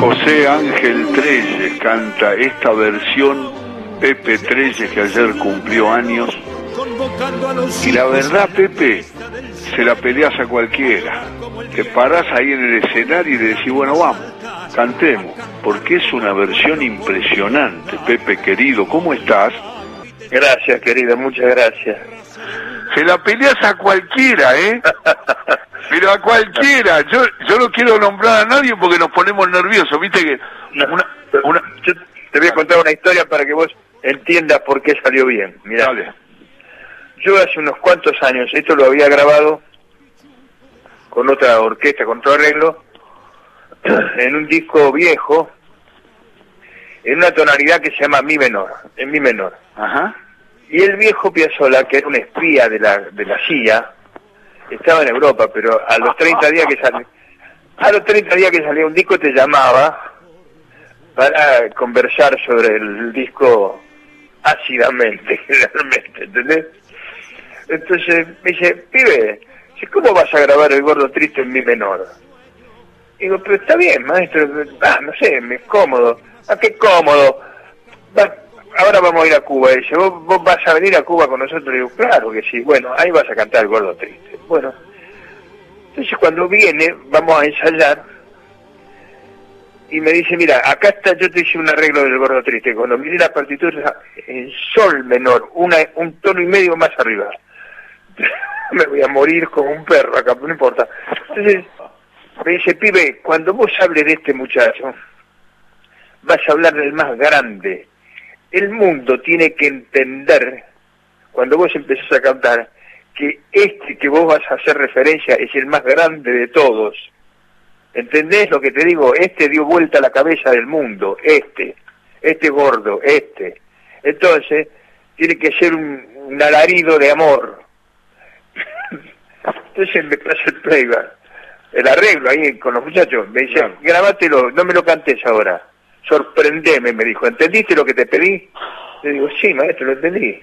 José Ángel Treyes canta esta versión Pepe Treyes que ayer cumplió años. Y la verdad, Pepe, se la peleas a cualquiera. Te parás ahí en el escenario y le decís, bueno, vamos, cantemos, porque es una versión impresionante. Pepe, querido, ¿cómo estás? Gracias, querido, muchas gracias. Se la peleas a cualquiera, ¿eh? Pero a cualquiera. Yo, yo no quiero nombrar a nadie porque nos ponemos nerviosos. Viste que. Una, una, yo te voy a contar una historia para que vos entiendas por qué salió bien. Mira, Dale. yo hace unos cuantos años, esto lo había grabado con otra orquesta, con otro arreglo, en un disco viejo, en una tonalidad que se llama mi menor, en mi menor. Ajá. Y el viejo Piazzolla, que era un espía de la, de la CIA, estaba en Europa, pero a los 30 días que salía, a los 30 días que salía un disco te llamaba para conversar sobre el disco ácidamente, generalmente, ¿entendés? Entonces me dice, pibe, ¿cómo vas a grabar el gordo triste en mi menor? Digo, pero está bien, maestro, ah, no sé, me es cómodo. ¿A qué cómodo? Ahora vamos a ir a Cuba. Dice, ¿Vos, vos vas a venir a Cuba con nosotros. Digo, claro que sí. Bueno, ahí vas a cantar el gordo triste. Bueno, entonces cuando viene, vamos a ensayar. Y me dice, mira, acá está, yo te hice un arreglo del gordo triste. Cuando miré la partitura, en sol menor, una, un tono y medio más arriba. me voy a morir como un perro acá, no importa. Entonces, me dice, pibe, cuando vos hables de este muchacho, vas a hablar del más grande. El mundo tiene que entender, cuando vos empezás a cantar, que este que vos vas a hacer referencia es el más grande de todos. ¿Entendés lo que te digo? Este dio vuelta a la cabeza del mundo, este, este gordo, este. Entonces, tiene que ser un, un alarido de amor. Entonces me pasa el playback, el arreglo ahí con los muchachos. Me dice, Claro. grabátelo, no me lo cantes ahora. Sorprendeme, me dijo. ¿Entendiste lo que te pedí? Le digo, sí, maestro, lo entendí.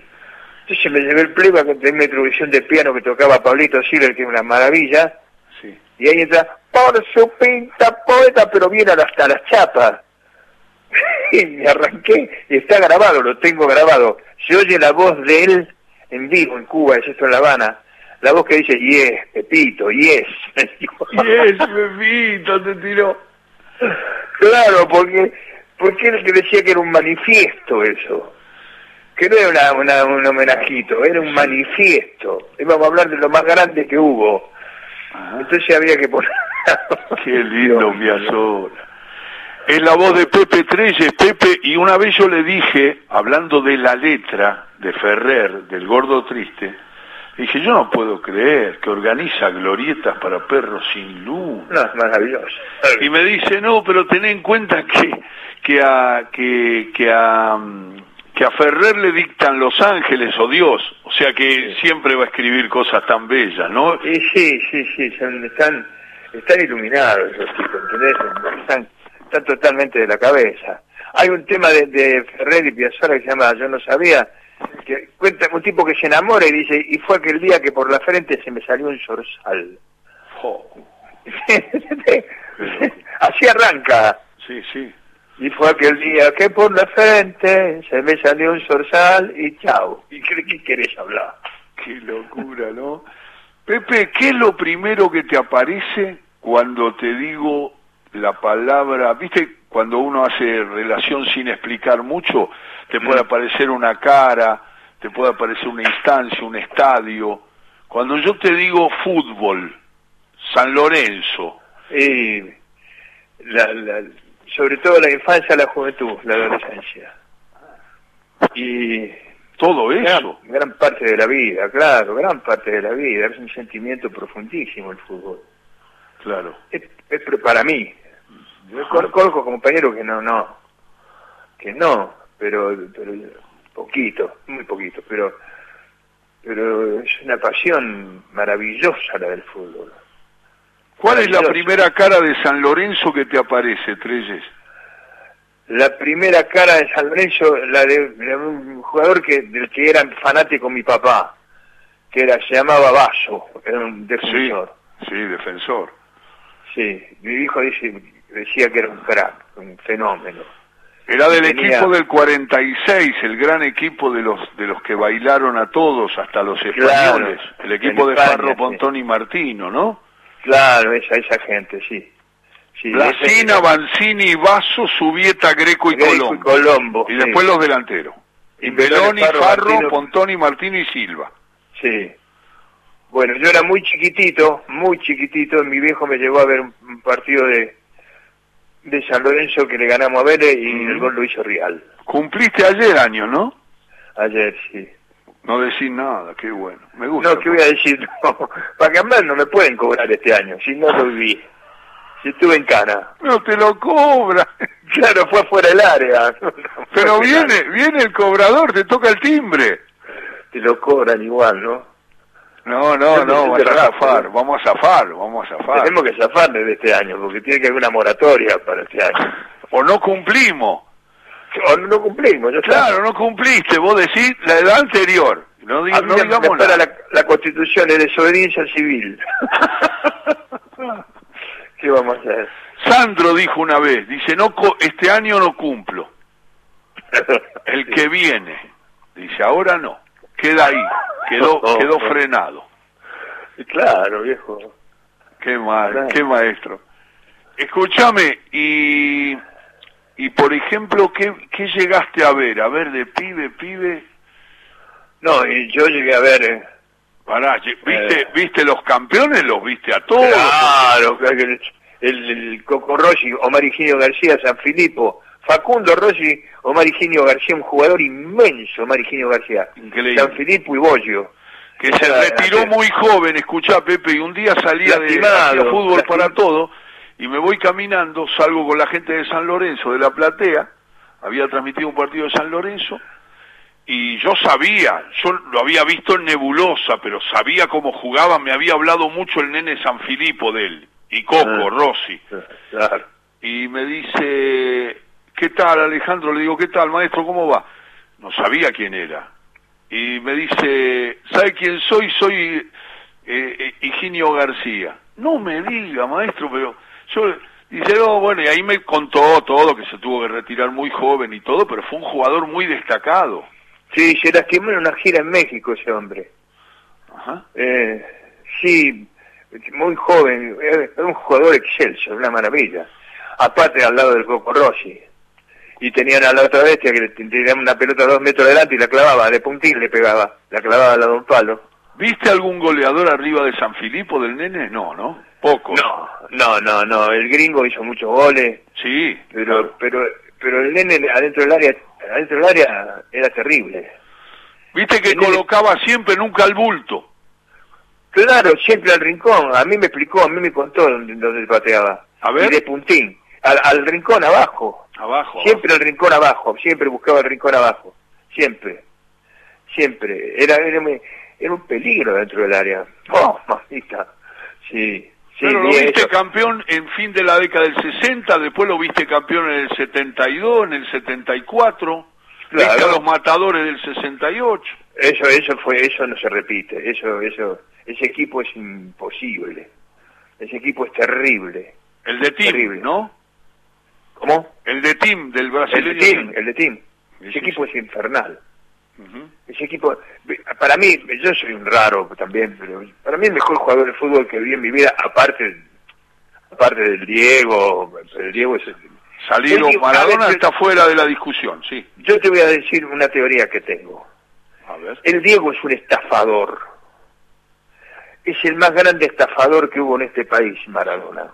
Entonces me llevé el playback, tenía una introducción de piano que tocaba Pablito Silver, que es una maravilla. Sí. Y ahí entra, por su pinta poeta, pero viene hasta las chapas. y me arranqué, y está grabado, lo tengo grabado. Se oye la voz de él en vivo en Cuba, es esto en La Habana. La voz que dice, yes, Pepito, yes. Yes, Pepito, te tiró. Claro, porque, porque él que decía que era un manifiesto eso. Que no era una, una- un homenajito, era un manifiesto. Íbamos a hablar de lo más grande que hubo. Ajá. Entonces había que poner... Qué lindo Piazzolla. Es la voz de Pepe Treyes, Pepe, y una vez yo le dije, hablando de la letra de Ferrer, del Gordo Triste, dije, yo no puedo creer que organiza glorietas para perros sin luz. No, es maravilloso. Y me dice, no, pero ten en cuenta que, que, a, que, que, a, que a Ferrer le dictan los ángeles o Dios, o sea que siempre va a escribir cosas tan bellas, ¿no? Sí, sí, sí, son- están, están iluminados esos tipos, ¿entendés? Están, están totalmente de la cabeza. Hay un tema de, de Ferrer y Piazzolla que se llama Yo no sabía, que cuenta un tipo que se enamora y dice, y fue aquel día que por la frente se me salió un zorzal. Jo, Así arranca. sí, sí. Y fue aquel día que por la frente se me salió un zorzal y chao. ¿Y qué, qué querés hablar? Qué locura, ¿no? Pepe, ¿qué es lo primero que te aparece cuando te digo la palabra, viste, cuando uno hace relación sin explicar mucho, te puede Mm. aparecer una cara, te puede aparecer una instancia, un estadio. Cuando yo te digo fútbol, San Lorenzo, Y la, la- sobre todo la infancia, la juventud, la adolescencia. Y todo gran, eso, gran parte de la vida, claro, gran parte de la vida. Es un sentimiento profundísimo el fútbol. claro. Es, es para mí. Yo con- conozco compañeros que no, no, que no, pero, pero poquito, muy poquito, pero, pero es una pasión maravillosa la del fútbol. ¿Cuál es la primera cara de San Lorenzo que te aparece, Treyes? La primera cara de San Lorenzo, la de, de un jugador que del que era fanático mi papá, que era se llamaba Vaso, era un defensor. Sí, defensor. Sí, mi hijo dice, decía que era un crack. un fenómeno. Era del Tenía- equipo del 46, el gran equipo de los de los que bailaron a todos, hasta los españoles. el equipo de España, Farro, sí. Y Martino, ¿no? Claro, esa, esa gente, sí. sí Blasina, Banzini, Vaso, Subieta, Greco y Greco y Colombo. Colombo, Y sí. después los delanteros. Imbeloni, Farro, Farro, Martino. Pontoni, Martino y Silva. Sí. Bueno, yo era muy chiquitito, muy chiquitito, mi viejo me llevó a ver un partido de de San Lorenzo que le ganamos a Vélez y Mm. el gol lo hizo Real. Cumpliste ayer año, ¿no? Ayer, sí. No decís nada, qué bueno. Me gusta. No, ¿qué voy a decir? No, para cambiar no me pueden cobrar este año, si no lo viví. Si estuve en cana. No te lo cobra. Claro, fue fuera del área. Pero viene, viene el cobrador, te toca el timbre. Te lo cobran igual, ¿no? No, no, no, sí, a zafar, vamos a zafar, vamos a zafar. Tenemos que zafar de este año, porque tiene que haber una moratoria para este año. O no cumplimos. O no, cumplimos, ya. Claro, no cumpliste, vos decís la edad anterior. No, diga- no digamos para nada. la, la constitución de desobediencia civil. ¿Qué vamos a hacer? Sandro dijo una vez, dice, no co- este año no cumplo, el que viene. Dice, ahora no, queda ahí, quedó, Oh, quedó oh. frenado. Claro, viejo. Qué mal, Claro. qué maestro. Escúchame, y, y por ejemplo, ¿qué, ¿qué llegaste a ver? A ver, de pibe, pibe, No, y yo llegué a ver... eh, pará, ¿viste, Eh. ¿viste los campeones? Los viste a todos. Claro, que el, el, el Coco Rossi, Omar Higinio García, San Filipo, Facundo Rossi, Omar Higinio García, un jugador inmenso, Omar Higinio García. Increíble. San Filipo y Bollo. que se retiró muy joven, escuchá Pepe, y un día salía de fútbol para todo, y me voy caminando, salgo con la gente de San Lorenzo, de la platea, había transmitido un partido de San Lorenzo, y yo sabía, yo lo había visto en Nebulosa, pero sabía cómo jugaba, me había hablado mucho el nene San Filipo de él, y Coco, Ah. Rossi, Claro. y me dice, ¿qué tal Alejandro? Le digo, ¿qué tal maestro? ¿Cómo va? No sabía quién era. Y me dice, ¿sabe quién soy? Soy eh, eh, Higinio García. No me diga, maestro, pero yo... Dice, no, bueno, y ahí me contó todo, que se tuvo que retirar muy joven y todo, pero fue un jugador muy destacado. Sí, se lastimó en una gira en México ese hombre. Ajá. Eh, sí, muy joven, era un jugador excelso, una maravilla. Aparte al lado del Coco Rossi. Y tenían a la otra bestia que le tiraban una pelota dos metros adelante y la clavaba, de puntín le pegaba, la clavaba al lado de un palo. ¿Viste algún goleador arriba de San Filipo del nene? No, ¿no? Poco. No, no, no, no, el gringo hizo muchos goles, Sí, pero, claro. pero, pero el nene adentro del área, adentro del área era terrible. Viste que el nene- colocaba siempre nunca al bulto. Claro, siempre al rincón, a mí me explicó, a mí me contó dónde, dónde pateaba. A ver. Y de puntín, al, al rincón abajo. Abajo. Siempre el rincón abajo, siempre buscaba el rincón abajo, siempre, siempre. Era, era, un- era un peligro dentro del área. Oh, mamita. Sí, sí. Pero lo vi viste campeón en fin de la década del 60, después lo viste campeón en el 72, en el 74, Claro. viste a los matadores del 68. Eso, eso fue, eso no se repite. Eso, eso, ese equipo es imposible. Ese equipo es terrible. El de Tim, Terrible. ¿no? ¿Cómo? El de Tim, del El de brasileño. Team, el de Team. Sí, Ese sí, equipo es infernal. Ese equipo, para mí, yo soy un raro también, pero para mí el mejor jugador de fútbol que vi en mi vida, aparte, aparte del Diego, el Diego es, Salieron, Sí, Maradona está fuera de la discusión, sí. yo te voy a decir una teoría que tengo. A ver. El Diego es un estafador. Es el más grande estafador que hubo en este país, Maradona.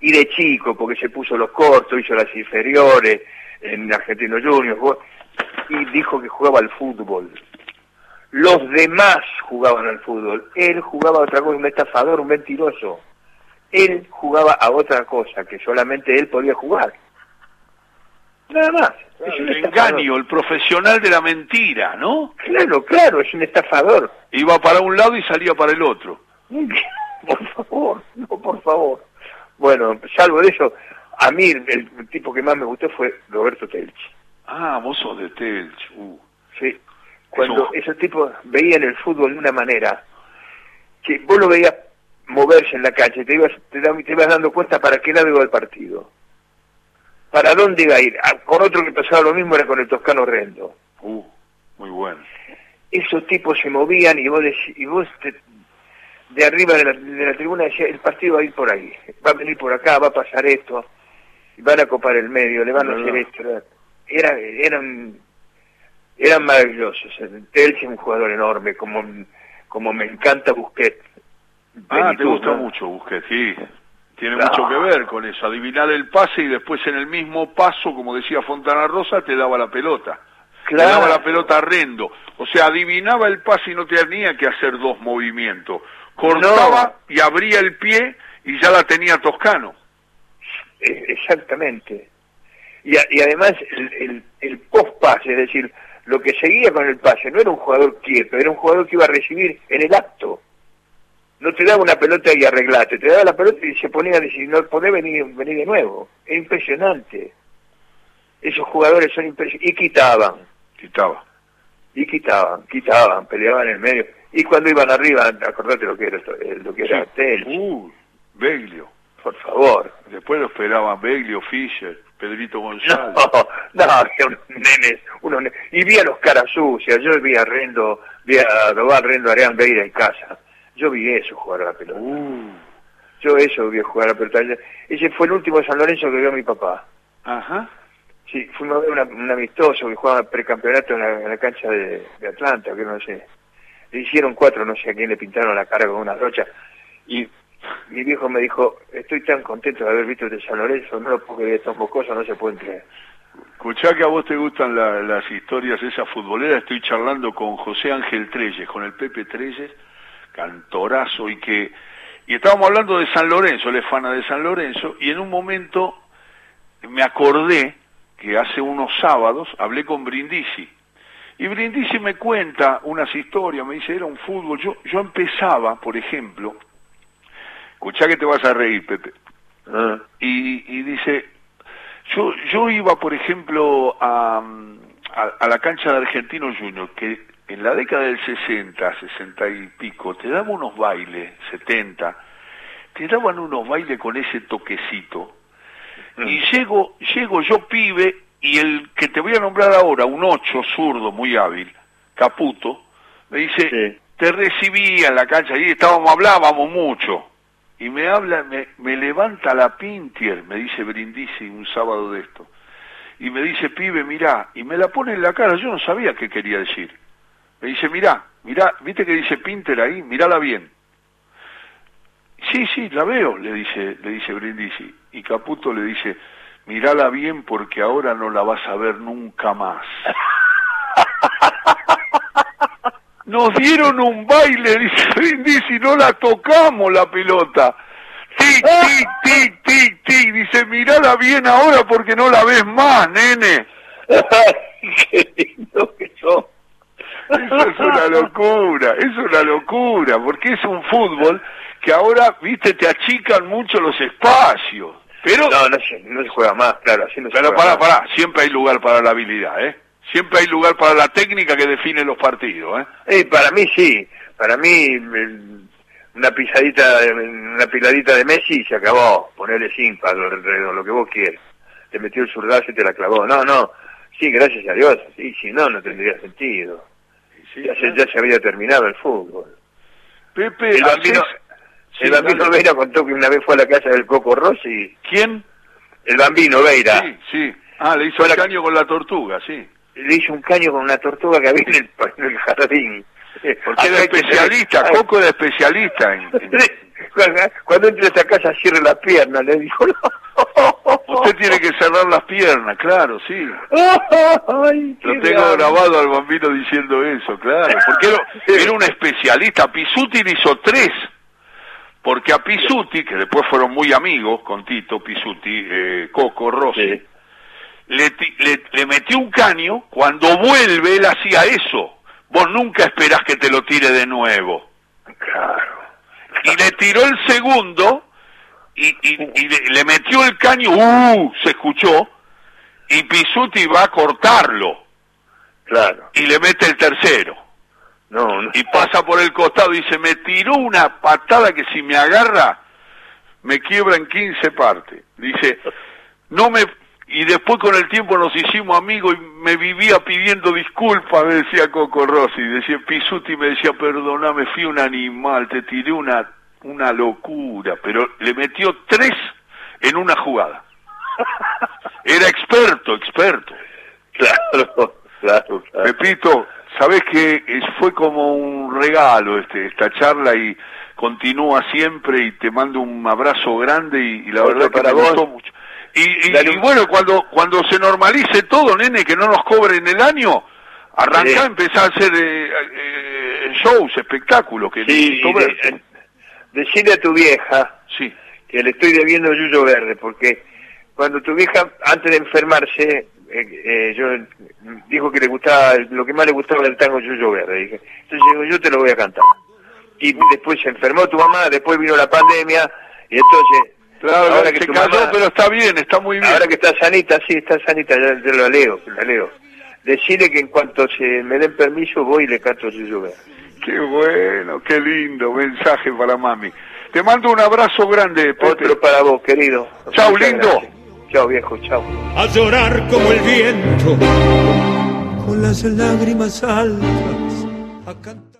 Y de chico, porque se puso los cortos, hizo las inferiores en Argentino Juniors, y dijo que jugaba al fútbol. Los demás jugaban al fútbol. Él jugaba a otra cosa, un estafador, un mentiroso. Él jugaba a otra cosa, que solamente él podía jugar. Nada más. Es un El engaño, el profesional de la mentira, ¿no? Claro, claro, es un estafador. Iba para un lado y salía para el otro. Por favor, no, por favor. Bueno, salvo de eso, a mí el, el tipo que más me gustó fue Roberto Telchi. Ah, vos sos de Telch. Uh. Sí. Cuando Eso- esos tipos veían el fútbol de una manera que vos lo veías moverse en la y te ibas, te, te ibas dando cuenta para qué lado iba el partido. ¿Para dónde iba a ir? Ah, con otro que pasaba lo mismo era con el Toscano Rendo. Uh, muy bueno. Esos tipos se movían y vos, y vos de arriba de la, tribuna decía, el partido va a ir por ahí, va a venir por acá, va a pasar esto, van a copar el medio, le van a hacer esto. Era, eran, eran maravillosos. Él es un jugador enorme, como, como me encanta Busquets. Ah, te gusta mucho Busquets, sí. Tiene mucho que ver con eso, adivinar el pase y después en el mismo paso, como decía Fontana Rosa, te daba la pelota. Te daba la pelota a Rendo. O sea, adivinaba el pase y no tenía que hacer dos movimientos. Cortaba y abría el pie y ya la tenía Toscano. E, exactamente. Y, además el, el post-pase, es decir, lo que seguía con el pase no era un jugador quieto, era un jugador que iba a recibir en el acto no te daba una pelota y arreglate, te daba la pelota y se ponía a decir, no podés venir, venir de nuevo. Es impresionante. Esos jugadores son impresionantes. Y quitaban. Quitaban. Y quitaban, quitaban, peleaban en el medio. Y cuando iban arriba, acordate lo que era, lo que era Uh, Beglio. Por favor. Después lo esperaban Beglio, Fischer, Pedrito González. No, no, unos nenes, unos nenes. Y vi a los caras sucias, yo vi a Rendo, vi a Dobal Rendo Arián Beira en casa yo vi eso jugar a la pelota. Uh. Yo eso vi jugar a la pelota. Ese fue el último San Lorenzo que vio mi papá. Ajá. Sí, fuimos a ver un amistoso que jugaba precampeonato en la, cancha de, Atlanta, que no sé. Le hicieron cuatro, no sé a quién le pintaron la cara con una rocha. Y mi viejo me dijo, estoy tan contento de haber visto este San Lorenzo, no lo puedo creer, estos mocosos no se pueden creer. Escuchá que a vos te gustan las historias esas futboleras, estoy charlando con José Ángel Treyes, con el Pepe Treyes, cantorazo y que y estábamos hablando de San Lorenzo, él es fana de San Lorenzo y en un momento me acordé que hace unos sábados hablé con Brindisi y Brindisi me cuenta unas historias, me dice era un fútbol, yo yo empezaba, por ejemplo, escuchá que te vas a reír, Pepe, ah. y, y dice yo yo iba, por ejemplo, a, a, a la cancha de Argentino Junior, que en la década del 60, 60 y pico, te daban unos bailes, 70, te daban unos bailes con ese toquecito. Mm. Y llego, llego yo pibe y el que te voy a nombrar ahora, un ocho zurdo muy hábil, Caputo, me dice, te recibí en la cancha y estábamos, hablábamos mucho. Y me habla, me, me levanta la Pintier, me dice Brindisi un sábado de esto. Y me dice, pibe, mirá, y me la pone en la cara, yo no sabía qué quería decir. Me dice, mirá, mirá, ¿viste que dice Pinter ahí? Mirala bien. Sí, sí, la veo, le dice, le dice Brindisi. Y Caputo le dice, mirala bien porque ahora no la vas a ver nunca más. Nos dieron un baile, dice Brindisi, no la tocamos la pelota. Tic, tic, tic, tic, tic. Dice, mirala bien ahora porque no la ves más, nene. Qué lindo que son. Eso es una locura, es una locura, porque es un fútbol que ahora, viste, te achican mucho los espacios. Pero, no, no se, no se juega más, claro, así no se Pero para, para, siempre hay lugar para la habilidad, ¿eh? Siempre hay lugar para la técnica que define los partidos, ¿eh? eh para mí sí, para mí una pisadita, una piladita de Messi y se acabó, ponerle cinco alrededor, lo que vos quieras. Te metió el zurdazo y te la clavó. No, no, sí, gracias a Dios, sí, si no, no tendría sentido ya, se, había terminado el fútbol. Pepe, el el bambino Veira contó que una vez fue a la casa del Coco Rossi. ¿Quién? El bambino Veira. Sí, sí. Ah, le hizo el caño con la tortuga, sí. Le hizo un caño con una tortuga que había en el, jardín. Porque era especialista, Coco era especialista en... Cuando entre a esa casa cierre la pierna, le dijo, no. Usted tiene que cerrar las piernas, claro, sí. Lo tengo grabado al bambino diciendo eso, claro. Porque era, un especialista. Pisuti le hizo tres. Porque a Pisuti, que después fueron muy amigos con Tito, Pisuti, eh, Coco, Rossi, le, le, metió un caño. Cuando vuelve, él hacía eso. Vos nunca esperás que te lo tire de nuevo. Claro. Y le tiró el segundo y, y, le, metió el caño, ¡uh! Se escuchó, y Pisuti va a cortarlo. Claro. Y le mete el tercero. No, no. Y pasa por el costado y dice, me tiró una patada que si me agarra, me quiebra en 15 partes. Dice, no me, y después con el tiempo nos hicimos amigos y me vivía pidiendo disculpas, me decía Coco Rossi, decía Pisuti, me decía, perdoname, fui un animal, te tiré una, una locura, pero le metió tres en una jugada. Era experto, experto. Claro, claro, claro. Pepito, sabes que fue como un regalo este, esta charla y continúa siempre y te mando un abrazo grande y, la verdad que me gustó mucho. Y, bueno, cuando cuando se normalice todo, nene, que no nos cobren el año, arranca a empezar a hacer eh, eh, shows, espectáculos. Que sí, de, decirle a tu vieja sí. que le estoy debiendo Yuyo Verde, porque cuando tu vieja, antes de enfermarse, eh, yo dijo que le gustaba, lo que más le gustaba del tango Yuyo Verde. Dije, entonces digo, yo te lo voy a cantar. Y después se enfermó tu mamá, después vino la pandemia, y entonces Claro, ahora que se cayó, pero está bien, está muy bien. Ahora que está sanita, sí, está sanita, yo, lo leo, lo leo. Decirle que en cuanto se me den permiso voy y le canto su lluvia. Qué bueno, qué lindo mensaje para mami. Te mando un abrazo grande, Pepe. Otro para vos, querido. Chau, lindo. A llorar como el viento, con las lágrimas altas, a cantar.